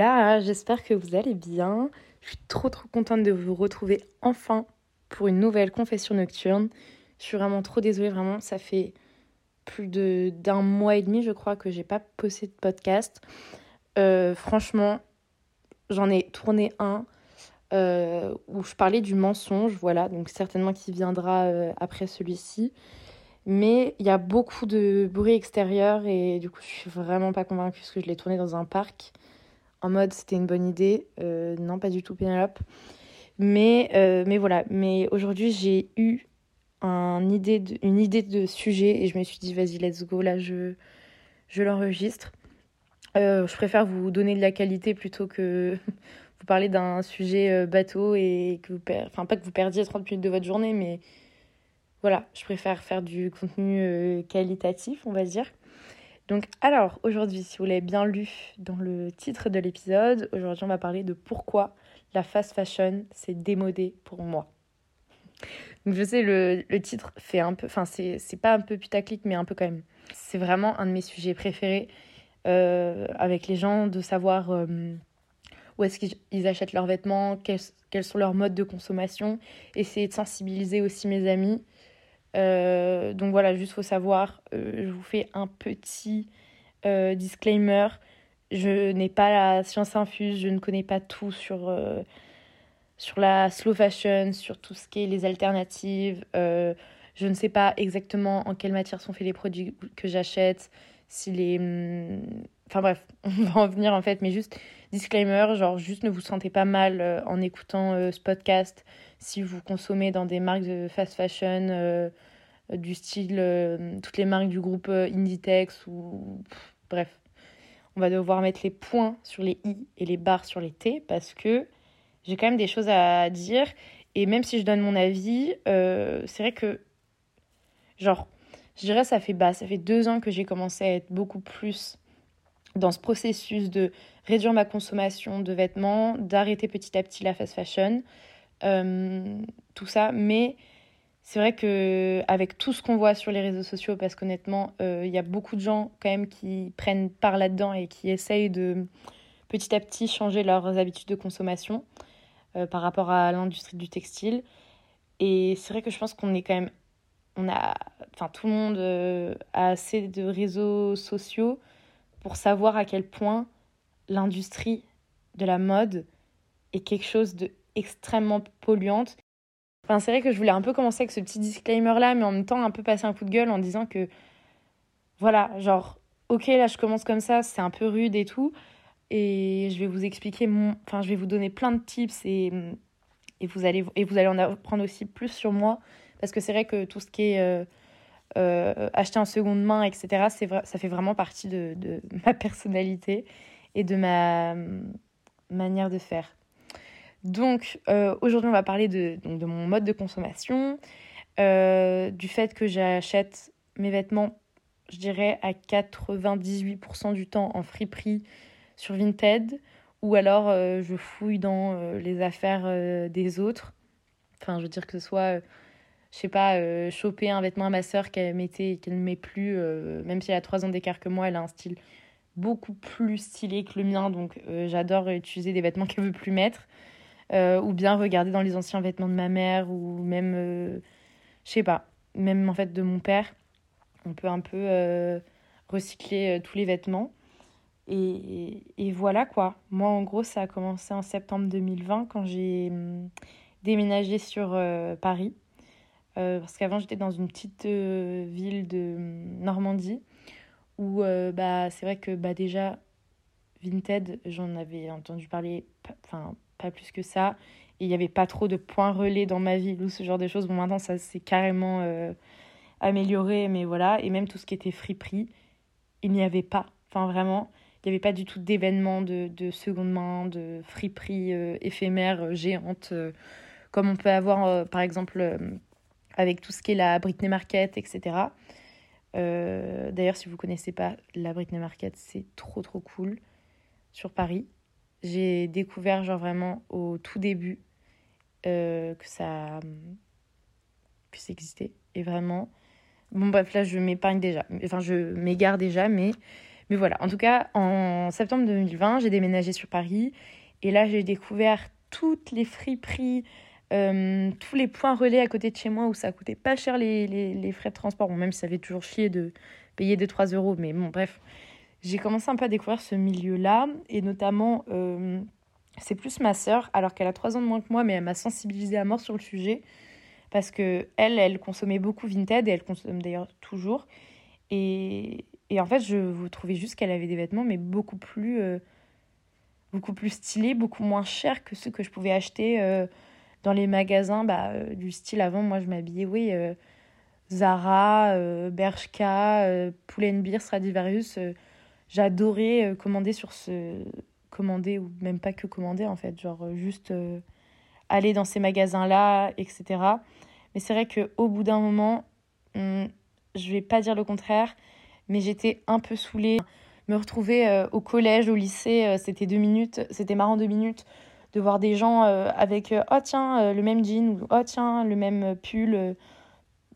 Hola, j'espère que vous allez bien. Je suis trop trop contente de vous retrouver enfin pour une nouvelle confession nocturne. Je suis vraiment trop désolée, vraiment, ça fait plus de d'un mois et demi, je crois, que j'ai pas posté de podcast. Euh, franchement, j'en ai tourné un euh, où je parlais du mensonge, voilà, donc certainement qui viendra euh, après celui-ci. Mais il y a beaucoup de bruit extérieur et du coup, je suis vraiment pas convaincue parce que je l'ai tourné dans un parc en mode c'était une bonne idée. Euh, non, pas du tout, Pénélope. Mais, euh, mais voilà, mais aujourd'hui, j'ai eu une idée de sujet et je me suis dit, vas-y, let's go, là, je, je l'enregistre. Euh, je préfère vous donner de la qualité plutôt que vous parler d'un sujet bateau et que vous per... enfin pas que vous perdiez 30 minutes de votre journée, mais voilà, je préfère faire du contenu qualitatif, on va dire. Donc alors, aujourd'hui, si vous l'avez bien lu dans le titre de l'épisode, aujourd'hui on va parler de pourquoi la fast fashion c'est démodé pour moi. Donc je sais, le, le titre fait un peu, enfin c'est pas un peu putaclic, mais un peu quand même. C'est vraiment un de mes sujets préférés euh, avec les gens, de savoir euh, où est-ce qu'ils achètent leurs vêtements, quels, quels, sont leurs modes de consommation, essayer de sensibiliser aussi mes amis. Euh, donc voilà, juste faut savoir, euh, je vous fais un petit euh, disclaimer. Je n'ai pas la science infuse, je ne connais pas tout sur, sur la slow fashion, sur tout ce qui est les alternatives. je ne sais pas exactement en quelle matière sont faits les produits que j'achète, si les... Hmm, enfin bref, on va en venir en fait, mais juste disclaimer, genre juste ne vous sentez pas mal en écoutant ce podcast. Si vous consommez dans des marques de fast fashion euh, du style euh, toutes les marques du groupe euh, Inditex ou bref, on va devoir mettre les points sur les i et les barres sur les t parce que j'ai quand même des choses à dire. Et même si je donne mon avis, c'est vrai que genre je dirais ça fait bah ça fait deux ans que j'ai commencé à être beaucoup plus dans ce processus de réduire ma consommation de vêtements, d'arrêter petit à petit la fast fashion. Euh, tout ça. Mais c'est vrai que avec tout ce qu'on voit sur les réseaux sociaux, parce qu'honnêtement, euh, il y a beaucoup de gens quand même qui prennent part là-dedans et qui essayent de petit à petit changer leurs habitudes de consommation euh, par rapport à l'industrie du textile. Et c'est vrai que je pense qu'on est quand même, on a, enfin tout le monde a assez de réseaux sociaux pour savoir à quel point l'industrie de la mode est quelque chose de extrêmement polluante. Enfin, c'est vrai que je voulais un peu commencer avec ce petit disclaimer là, mais en même temps un peu passer un coup de gueule en disant que voilà, genre, ok, là je commence comme ça, c'est un peu rude et tout, et je vais vous expliquer mon. Enfin, je vais vous donner plein de tips et, et, vous, allez, et vous allez en apprendre aussi plus sur moi, parce que c'est vrai que tout ce qui est. Euh, euh, acheter en seconde main, etc., c'est ça fait vraiment partie de, de ma personnalité et de ma manière de faire. Donc aujourd'hui on va parler de, donc, de mon mode de consommation, du fait que j'achète mes vêtements, je dirais, à 98% du temps en friperie sur Vinted, ou alors je fouille dans les affaires des autres. Enfin, je veux dire que ce soit je sais pas, euh, choper un vêtement à ma sœur qu'elle mettait qu'elle ne met plus, euh, même si elle a trois ans d'écart que moi, elle a un style beaucoup plus stylé que le mien, donc euh, j'adore utiliser des vêtements qu'elle veut plus mettre. ou bien regarder dans les anciens vêtements de ma mère, ou même, je sais pas, même en fait de mon père. On peut un peu recycler tous les vêtements. Et, et, voilà quoi. Moi, en gros, ça a commencé en septembre 2020 quand j'ai hum, déménagé sur Paris. Euh, parce qu'avant, j'étais dans une petite euh, ville de hum, Normandie où euh, bah, c'est vrai que bah, déjà, Vinted, j'en avais entendu parler, enfin, pas plus que ça. Et il n'y avait pas trop de points relais dans ma ville ou ce genre de choses. Bon, maintenant, ça s'est carrément amélioré, mais voilà. Et même tout ce qui était friperie, il n'y avait pas. Enfin, vraiment, il n'y avait pas du tout d'événements de, de seconde main, de friperie éphémère, géante, comme on peut avoir, par exemple avec tout ce qui est la Britney Market, etc. Euh, d'ailleurs, si vous ne connaissez pas la Britney Market, c'est trop trop cool sur Paris. J'ai découvert genre vraiment au tout début euh, que ça que ça existait et vraiment bon bref là je m'épargne déjà enfin je m'égare déjà mais mais voilà en tout cas en septembre 2020 j'ai déménagé sur Paris et là j'ai découvert toutes les friperies euh, tous les points relais à côté de chez moi où ça coûtait pas cher les, les, frais de transport, bon, même si ça avait toujours chier de payer 2-3 euros, mais bon, bref, j'ai commencé un peu à découvrir ce milieu-là, et notamment, euh, c'est plus ma sœur, alors qu'elle a 3 ans de moins que moi, mais elle m'a sensibilisée à mort sur le sujet, parce que elle, elle consommait beaucoup Vinted, et elle consomme d'ailleurs toujours, et, et en fait, je vous trouvais juste qu'elle avait des vêtements, mais beaucoup plus, euh, beaucoup plus stylés, beaucoup moins chers que ceux que je pouvais acheter dans les magasins bah, euh, du style avant, moi je m'habillais, oui, euh, Zara, euh, Bershka, Pull&Bear, Stradivarius. J'adorais commander sur ce. Commander, ou même pas que commander en fait, genre juste aller dans ces magasins-là, etc. Mais c'est vrai qu'au bout d'un moment, hmm, je vais pas dire le contraire, mais j'étais un peu saoulée. Me retrouver au collège, au lycée, c'était deux minutes, c'était marrant deux minutes de voir des gens euh, avec euh, oh tiens euh, le même jean ou oh tiens le même pull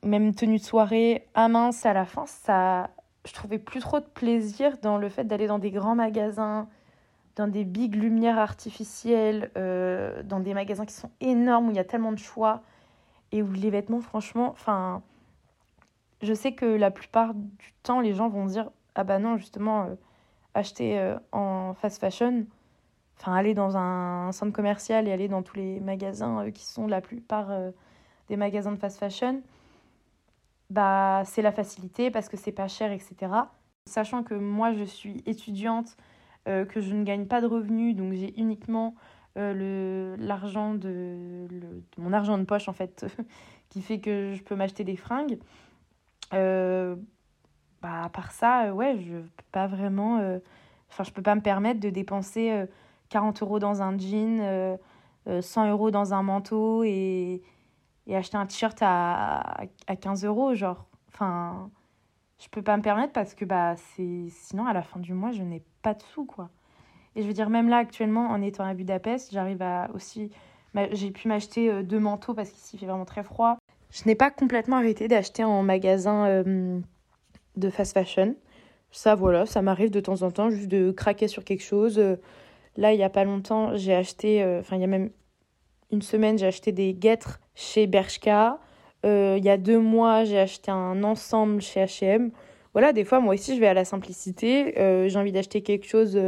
même tenue de soirée ah mince à la fin ça je trouvais plus trop de plaisir dans le fait d'aller dans des grands magasins dans des big lumières artificielles dans des magasins qui sont énormes où il y a tellement de choix et où les vêtements franchement enfin je sais que la plupart du temps les gens vont dire ah bah non justement acheter en fast fashion enfin aller dans un centre commercial et aller dans tous les magasins euh, qui sont la plupart euh, des magasins de fast fashion, bah c'est la facilité parce que c'est pas cher, etc. Sachant que moi je suis étudiante, euh, que je ne gagne pas de revenus, donc j'ai uniquement le l'argent de, le, mon argent de poche en fait qui fait que je peux m'acheter des fringues. bah à part ça, ouais, je peux pas vraiment, enfin je peux pas me permettre de dépenser 40 euros dans un jean, 100 euh, euh, euros dans un manteau et, et acheter un t-shirt à, à 15 euros, genre. Enfin, je peux pas me permettre parce que bah, c'est sinon, à la fin du mois, je n'ai pas de sous, quoi. Et je veux dire, même là, actuellement, en étant à Budapest, j'arrive à aussi. J'ai pu m'acheter euh, deux manteaux parce qu'ici, il fait vraiment très froid. Je n'ai pas complètement arrêté d'acheter en magasin de fast fashion. Ça, voilà, ça m'arrive de temps en temps juste de craquer sur quelque chose. Là, il n'y a pas longtemps, j'ai acheté, euh, enfin, il y a même une semaine, j'ai acheté des guêtres chez Bershka. Euh, il y a deux mois, j'ai acheté un ensemble chez HM. Voilà, des fois, moi aussi, je vais à la simplicité. Euh, j'ai envie d'acheter quelque chose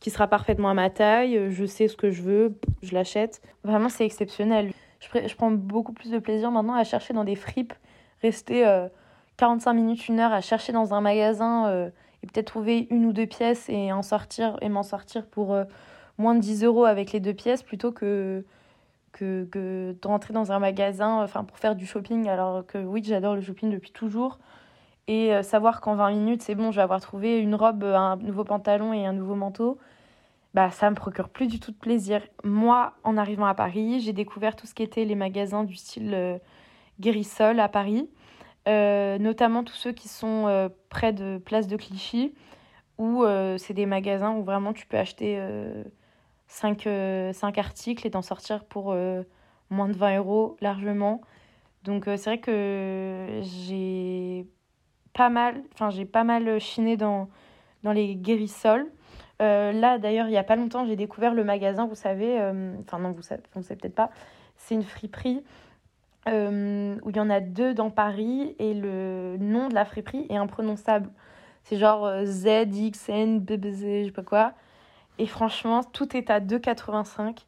qui sera parfaitement à ma taille. Je sais ce que je veux, je l'achète. Vraiment, c'est exceptionnel. Je, prends beaucoup plus de plaisir maintenant à chercher dans des fripes, rester 45 minutes, une heure à chercher dans un magasin et peut-être trouver une ou deux pièces et en sortir et m'en sortir pour euh, moins de 10 euros avec les deux pièces plutôt que, que, que de rentrer dans un magasin enfin pour faire du shopping alors que oui j'adore le shopping depuis toujours et euh, savoir qu'en 20 minutes c'est bon je vais avoir trouvé une robe un nouveau pantalon et un nouveau manteau bah ça me procure plus du tout de plaisir. Moi, en arrivant à Paris, j'ai découvert tout ce qui était les magasins du style euh, à Paris, notamment tous ceux qui sont euh, près de Place de Clichy, où c'est des magasins où vraiment tu peux acheter 5, 5 articles et t'en sortir pour moins de 20 euros largement. Donc c'est vrai que j'ai pas mal, enfin j'ai pas mal chiné dans, dans les guérissols. Euh, là, d'ailleurs, il n'y a pas longtemps, j'ai découvert le magasin, vous savez, euh, enfin non, vous vous savez peut-être pas, c'est une friperie euh, où il y en a deux dans Paris et le nom de la friperie est imprononçable. C'est genre ZXN, BBZ, je sais pas quoi. Et franchement, tout est à 2,85.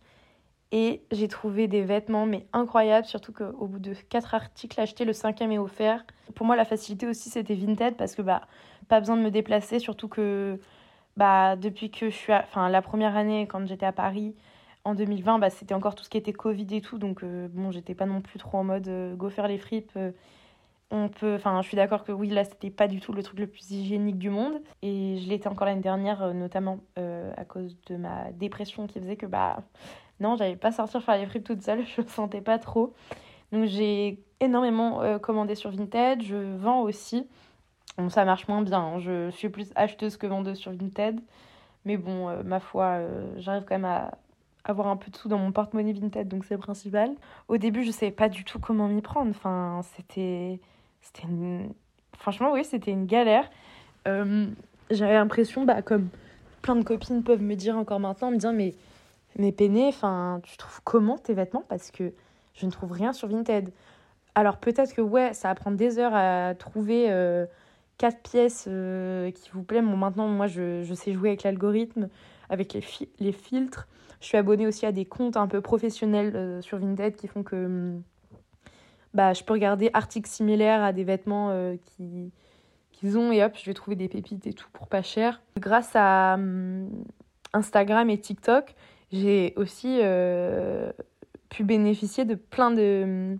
Et j'ai trouvé des vêtements, mais incroyables, surtout qu'au bout de quatre articles achetés, le cinquième est offert. Pour moi, la facilité aussi, c'était Vinted, parce que bah, pas besoin de me déplacer, surtout que bah, depuis que je suis. Enfin, la première année, quand j'étais à Paris, en 2020, bah, c'était encore tout ce qui était Covid et tout. Donc, euh, bon, j'étais pas non plus trop en mode euh, go faire les fripes. Euh, on peut. Enfin, je suis d'accord que oui, là, c'était pas du tout le truc le plus hygiénique du monde. Et je l'étais encore l'année dernière, notamment à cause de ma dépression qui faisait que, bah, non, j'allais pas sortir faire les fripes toute seule. Je me sentais pas trop. Donc, j'ai énormément commandé sur Vinted. Je vends aussi. Bon, ça marche moins bien. Hein. Je suis plus acheteuse que vendeuse sur Vinted. Mais bon, ma foi, j'arrive quand même à avoir un peu de sous dans mon porte-monnaie Vinted, donc c'est le principal. Au début, je savais pas du tout comment m'y prendre. Enfin, c'était. Franchement, oui, c'était une galère. Euh, j'avais l'impression, bah, comme plein de copines peuvent me dire encore maintenant, me dire, mais, mais peiné, tu trouves comment tes vêtements? Parce que je ne trouve rien sur Vinted. Alors peut-être que, ouais, ça va prendre des heures à trouver quatre pièces euh, qui vous plaît. Bon, maintenant, moi, je, je sais jouer avec l'algorithme, avec les, les filtres. Je suis abonnée aussi à des comptes un peu professionnels euh, sur Vinted qui font que hum, bah, je peux regarder articles similaires à des vêtements euh, qui qu'ils ont et hop, je vais trouver des pépites et tout pour pas cher. Grâce à hum, Instagram et TikTok, j'ai aussi pu bénéficier de plein de, hum,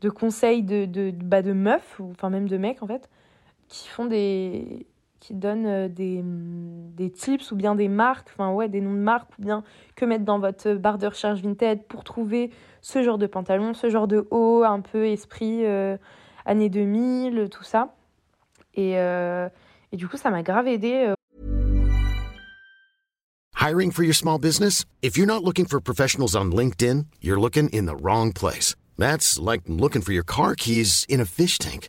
de conseils de, de, bah, de meufs, ou enfin même de mecs en fait, qui font des qui donnent euh, des, mm, des tips ou bien des marques, enfin ouais, des noms de marques ou bien que mettre dans votre barre de recherche Vinted pour trouver ce genre de pantalon, ce genre de haut, un peu esprit euh, années 2000, tout ça. Et, euh, et du coup, ça m'a grave aidé. Hiring for your small business? If you're not looking for professionals on LinkedIn, you're looking in the wrong place. That's like looking for your car keys in a fish tank.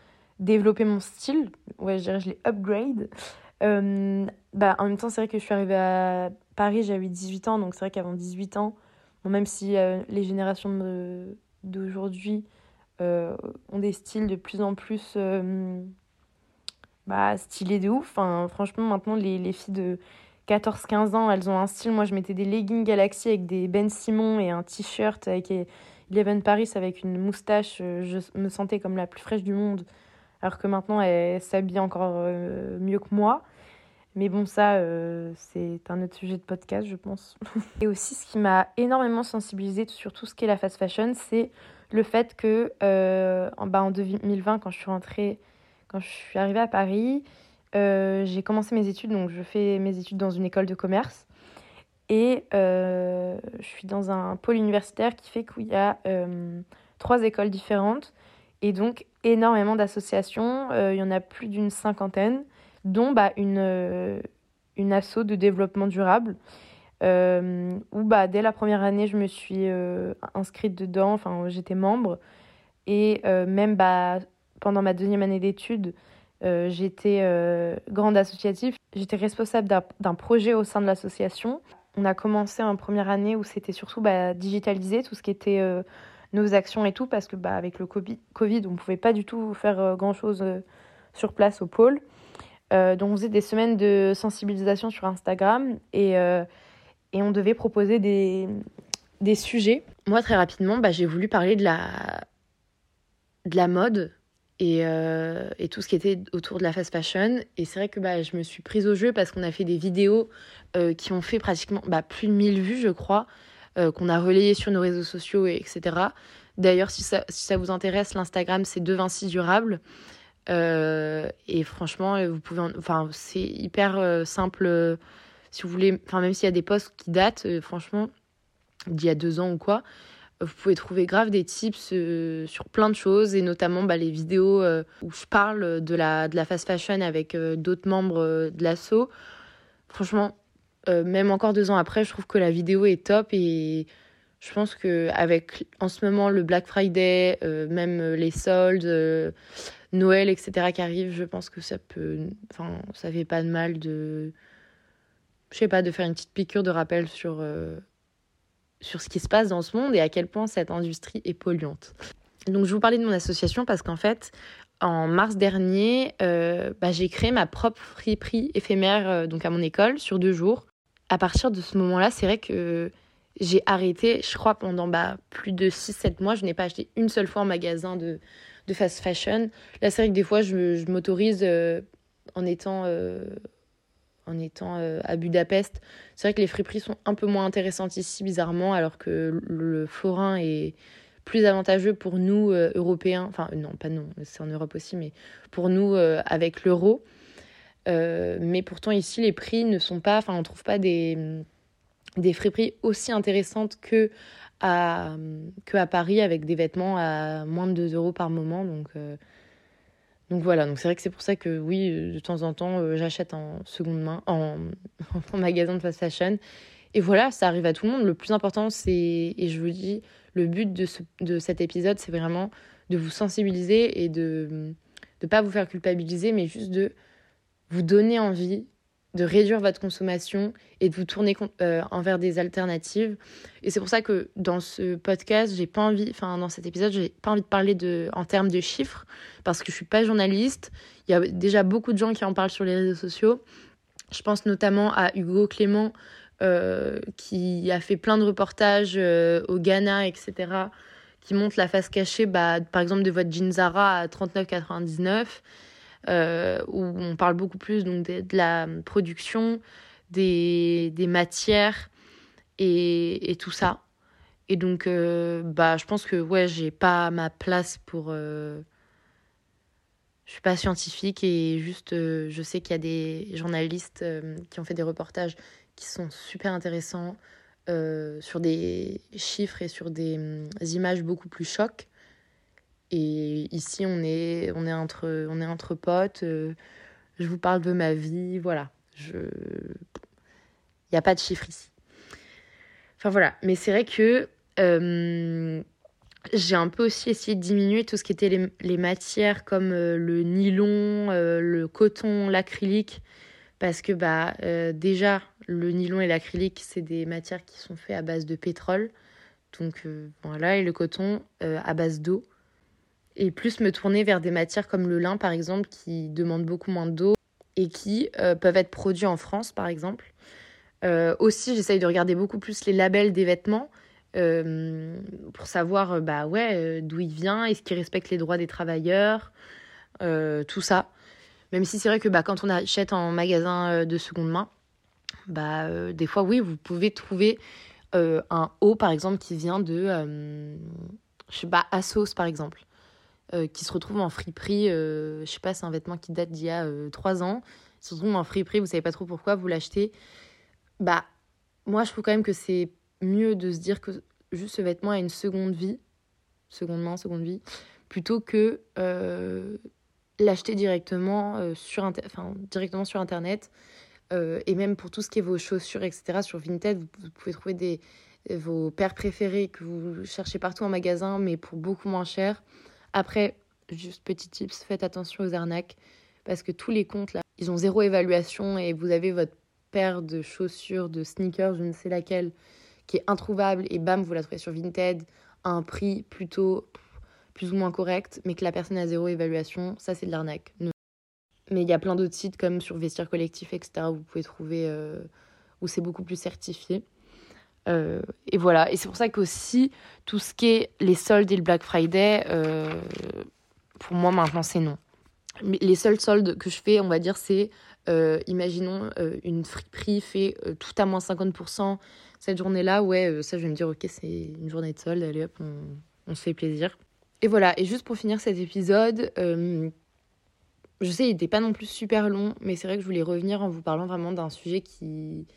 développer mon style. Ouais, je dirais, je l'ai upgrade. Euh, bah, en même temps, c'est vrai que je suis arrivée à Paris, j'avais 18 ans, donc c'est vrai qu'avant 18 ans, même si euh, les générations d'aujourd'hui euh, ont des styles de plus en plus bah, stylés de ouf, enfin, franchement, maintenant, les, les filles de 14-15 ans, elles ont un style. Moi, je mettais des leggings Galaxy avec des Ben Simon et un t-shirt avec Eleven Paris avec une moustache. Je me sentais comme la plus fraîche du monde alors que maintenant elle s'habille encore euh, mieux que moi. Mais bon, ça, euh, c'est un autre sujet de podcast, je pense. Et aussi, ce qui m'a énormément sensibilisée sur tout ce qui est la fast fashion, c'est le fait que euh, en, bah, en 2020, quand je suis rentrée, quand je suis arrivée à Paris, j'ai commencé mes études. Donc, je fais mes études dans une école de commerce. Et je suis dans un pôle universitaire qui fait qu'il y a trois écoles différentes. Et donc, énormément d'associations. Euh, il y en a plus d'une cinquantaine, dont bah, une, euh, une asso de développement durable. où bah, dès la première année, je me suis inscrite dedans, enfin j'étais membre. Et même bah, pendant ma deuxième année d'études, j'étais grande associative. J'étais responsable d'un projet au sein de l'association. On a commencé en première année où c'était surtout bah, digitaliser tout ce qui était nos actions et tout, parce que bah, avec le Covid, on ne pouvait pas du tout faire grand-chose sur place au pôle. Euh, donc on faisait des semaines de sensibilisation sur Instagram et, euh, et on devait proposer des, des sujets. Moi très rapidement, bah, j'ai voulu parler de la, de la mode et, euh, et, tout ce qui était autour de la fast fashion. Et c'est vrai que bah, je me suis prise au jeu parce qu'on a fait des vidéos qui ont fait pratiquement bah, plus de 1000 vues, je crois, qu'on a relayées sur nos réseaux sociaux, et etc. D'ailleurs, si ça, si ça vous intéresse, l'Instagram, c'est De Vinci Durable. Euh, et franchement, vous pouvez, enfin, c'est hyper euh, simple. Euh, si vous voulez, enfin, même s'il y a des posts qui datent, franchement, d'il y a deux ans ou quoi, vous pouvez trouver grave des tips sur plein de choses et notamment bah, les vidéos où je parle de la, de la fast fashion avec d'autres membres de l'asso. Franchement, même encore deux ans après, je trouve que la vidéo est top et je pense que avec en ce moment le Black Friday, même les soldes Noël, etc. qui arrive, je pense que ça peut. Enfin, ça fait pas de mal de. Je sais pas, de faire une petite piqûre de rappel sur, euh, sur ce qui se passe dans ce monde et à quel point cette industrie est polluante. Donc, je vous parlais de mon association parce qu'en fait, en mars dernier, euh, bah, j'ai créé ma propre friperie éphémère euh, donc à mon école sur deux jours. À partir de ce moment-là, c'est vrai que j'ai arrêté, je crois, pendant bah, plus de 6-7 mois. Je n'ai pas acheté une seule fois en magasin de, de fast fashion. Là, c'est vrai que des fois, je, m'autorise euh, en étant, euh, en étant euh, à Budapest. C'est vrai que les friperies sont un peu moins intéressantes ici, bizarrement, alors que le forain est plus avantageux pour nous, Européens. Enfin, non, pas non, c'est en Europe aussi, mais pour nous, avec l'euro. Mais pourtant, ici, les prix ne sont pas. Enfin, on trouve pas des, des friperies aussi intéressantes que à, que à Paris avec des vêtements à moins de 2 euros par moment. Donc, euh, donc voilà, donc c'est vrai que c'est pour ça que oui, de temps en temps, euh, j'achète en seconde main, en, en, magasin de fast fashion. Et voilà, ça arrive à tout le monde. Le plus important, c'est, et je vous dis, le but de, ce, de cet épisode, c'est vraiment de vous sensibiliser et de ne pas vous faire culpabiliser, mais juste de vous donner envie de réduire votre consommation et de vous tourner euh, envers des alternatives. Et c'est pour ça que dans ce podcast, j'ai pas envie, enfin dans cet épisode, j'ai pas envie de parler de, en termes de chiffres parce que je suis pas journaliste. Il y a déjà beaucoup de gens qui en parlent sur les réseaux sociaux. Je pense notamment à Hugo Clément euh, qui a fait plein de reportages euh, au Ghana, etc. qui montre la face cachée, bah, par exemple, de votre jean Zara à 39,99 euh, où on parle beaucoup plus donc, de, la production, des, des matières et, et, tout ça. Et donc, euh, bah, je pense que ouais, j'ai pas ma place pour. Euh, je suis pas scientifique et juste, je sais qu'il y a des journalistes qui ont fait des reportages qui sont super intéressants sur des chiffres et sur des hum, images beaucoup plus chocs. Et ici, on est, on est, entre, on est entre potes. Euh, je vous parle de ma vie. Voilà. Je... Il n'y a pas de chiffres ici. Enfin voilà. Mais c'est vrai que euh, j'ai un peu aussi essayé de diminuer tout ce qui était les, les matières comme euh, le nylon, le coton, l'acrylique. Parce que bah, déjà, le nylon et l'acrylique, c'est des matières qui sont faites à base de pétrole. Donc voilà. Et le coton à base d'eau et plus me tourner vers des matières comme le lin par exemple qui demandent beaucoup moins d'eau et qui euh, peuvent être produits en France par exemple. Euh, aussi j'essaye de regarder beaucoup plus les labels des vêtements euh, pour savoir bah ouais d'où il vient, est-ce qu'il respecte les droits des travailleurs, tout ça. Même si c'est vrai que bah, quand on achète en magasin de seconde main, bah, des fois oui vous pouvez trouver un haut par exemple qui vient de je sais pas Assos par exemple euh, qui se retrouve en friperie. Euh, je sais pas, c'est un vêtement qui date d'il y a euh, trois ans. Il se retrouve en friperie, vous savez pas trop pourquoi, vous l'achetez. Bah, moi, je trouve quand même que c'est mieux de se dire que juste ce vêtement a une seconde vie, seconde main, seconde vie, plutôt que l'acheter directement, sur directement sur Internet. et même pour tout ce qui est vos chaussures, etc. Sur Vinted, vous, pouvez trouver des, vos paires préférées que vous cherchez partout en magasin, mais pour beaucoup moins cher. Après, juste petit tips, faites attention aux arnaques parce que tous les comptes là, ils ont zéro évaluation et vous avez votre paire de chaussures, de sneakers, je ne sais laquelle, qui est introuvable et bam, vous la trouvez sur Vinted à un prix plutôt plus ou moins correct, mais que la personne a zéro évaluation, ça c'est de l'arnaque. Mais il y a plein d'autres sites comme sur Vestiaire Collectif, etc. où vous pouvez trouver euh, où c'est beaucoup plus certifié. Euh, et voilà, et c'est pour ça qu'aussi tout ce qui est les soldes et le Black Friday, euh, pour moi maintenant c'est non. les seuls soldes que je fais, on va dire, c'est imaginons une friperie fait tout à moins 50% cette journée-là, ouais, ça je vais me dire, ok, c'est une journée de solde, allez hop, on, on se fait plaisir. Et voilà, et juste pour finir cet épisode, euh, je sais, il n'était pas non plus super long, mais c'est vrai que je voulais revenir en vous parlant vraiment d'un sujet qui,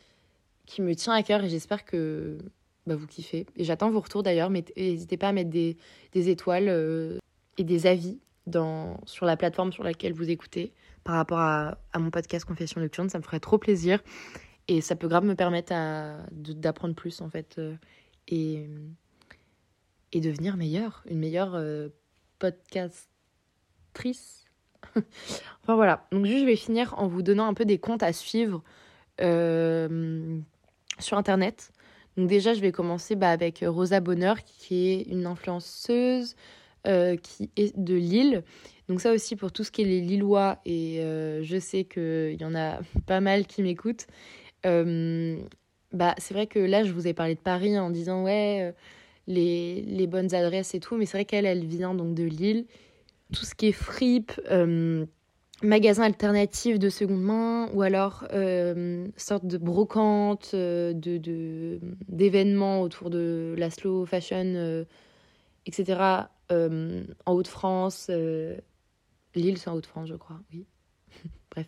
qui me tient à cœur et j'espère que bah, vous kiffez. Et j'attends vos retours d'ailleurs, mais n'hésitez pas à mettre des, des étoiles euh, et des avis dans, sur la plateforme sur laquelle vous écoutez par rapport à, à mon podcast Confession Nocturne, ça me ferait trop plaisir et ça peut grave me permettre d'apprendre plus en fait. Euh, et et devenir meilleure, une meilleure euh, podcastrice. enfin voilà, donc juste je vais finir en vous donnant un peu des comptes à suivre euh, sur Internet. Donc déjà je vais commencer bah, avec Rosa Bonheur qui est une influenceuse euh, qui est de Lille. Donc ça aussi pour tout ce qui est les Lillois et je sais qu'il y en a pas mal qui m'écoutent. bah, c'est vrai que là je vous ai parlé de Paris en disant ouais les, les bonnes adresses et tout. Mais c'est vrai qu'elle, elle vient donc de Lille. Tout ce qui est fripe, euh, magasin alternatif de seconde main ou alors euh, sorte de brocante, euh, de, d'événements autour de la slow fashion, euh, etc. en Haute-France. Lille, c'est en Haute-France, je crois, oui. Bref.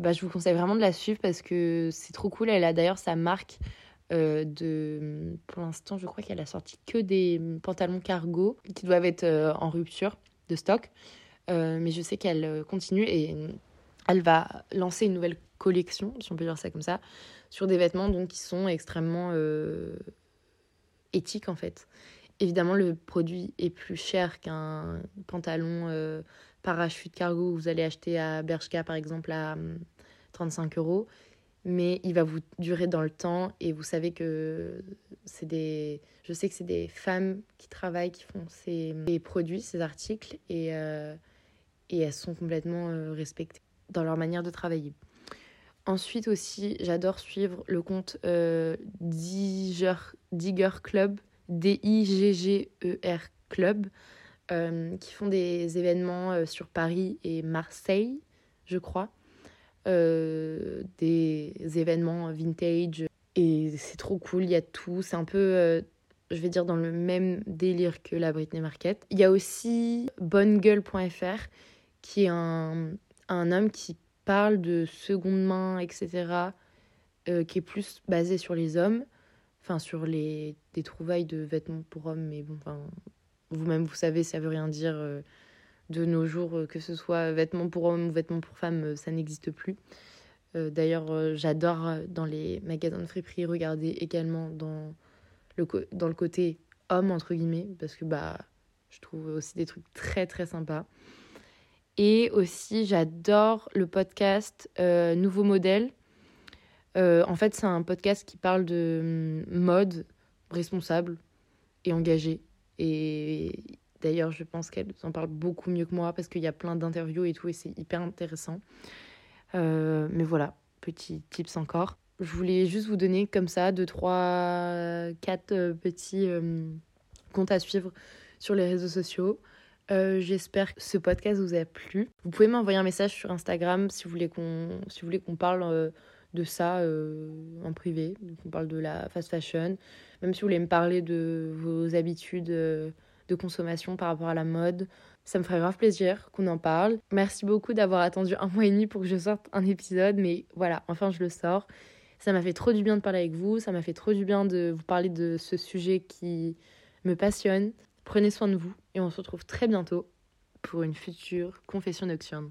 bah, je vous conseille vraiment de la suivre parce que c'est trop cool. Elle a d'ailleurs sa marque euh, de, pour l'instant, je crois qu'elle a sorti que des pantalons cargo qui doivent être euh, en rupture de stock. Euh, mais je sais qu'elle continue et elle va lancer une nouvelle collection, si on peut dire ça comme ça, sur des vêtements donc, qui sont extrêmement éthiques en fait. Évidemment, le produit est plus cher qu'un pantalon parachute cargo que vous allez acheter à Bershka par exemple à 35 euros mais il va vous durer dans le temps et vous savez que c'est des je sais que c'est des femmes qui travaillent qui font ces, produits ces articles et euh, et elles sont complètement euh, respectées dans leur manière de travailler ensuite aussi j'adore suivre le compte euh, Digger, Digger Club D I G G E R Club qui font des événements sur Paris et Marseille je crois euh, des événements vintage. Et c'est trop cool, il y a tout. C'est un peu, euh, je vais dire, dans le même délire que la Britney Market. Il y a aussi bonnegueule.fr, qui est un, un homme qui parle de seconde main, etc., euh, qui est plus basé sur les hommes, enfin sur les des trouvailles de vêtements pour hommes, mais bon, enfin, vous-même vous savez, ça veut rien dire de nos jours, euh, que ce soit vêtements pour hommes ou vêtements pour femmes, euh, ça n'existe plus. Euh, d'ailleurs, j'adore dans les magasins de friperie regarder également dans le, dans le côté homme, entre guillemets, parce que bah, je trouve aussi des trucs très très sympas. Et aussi, j'adore le podcast Nouveau Modèle. en fait, c'est un podcast qui parle de hum, mode responsable et engagé. Et D'ailleurs, je pense qu'elle en parle beaucoup mieux que moi parce qu'il y a plein d'interviews et tout et c'est hyper intéressant. Euh, mais voilà, petit tips encore. Je voulais juste vous donner comme ça deux, trois, quatre euh, petits euh, comptes à suivre sur les réseaux sociaux. J'espère que ce podcast vous a plu. Vous pouvez m'envoyer un message sur Instagram si vous voulez qu'on si qu'on parle de ça en privé, qu'on parle de la fast fashion. Même si vous voulez me parler de vos habitudes de consommation par rapport à la mode. Ça me ferait grave plaisir qu'on en parle. Merci beaucoup d'avoir attendu un mois et demi pour que je sorte un épisode, mais voilà, enfin je le sors. Ça m'a fait trop du bien de parler avec vous, ça m'a fait trop du bien de vous parler de ce sujet qui me passionne. Prenez soin de vous et on se retrouve très bientôt pour une future confession nocturne.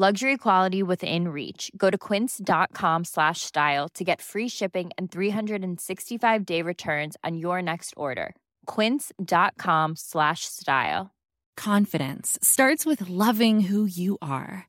Luxury quality within reach. Go to quince.com slash style to get free shipping and 365 day returns on your next order. Quince.com slash style. Confidence starts with loving who you are.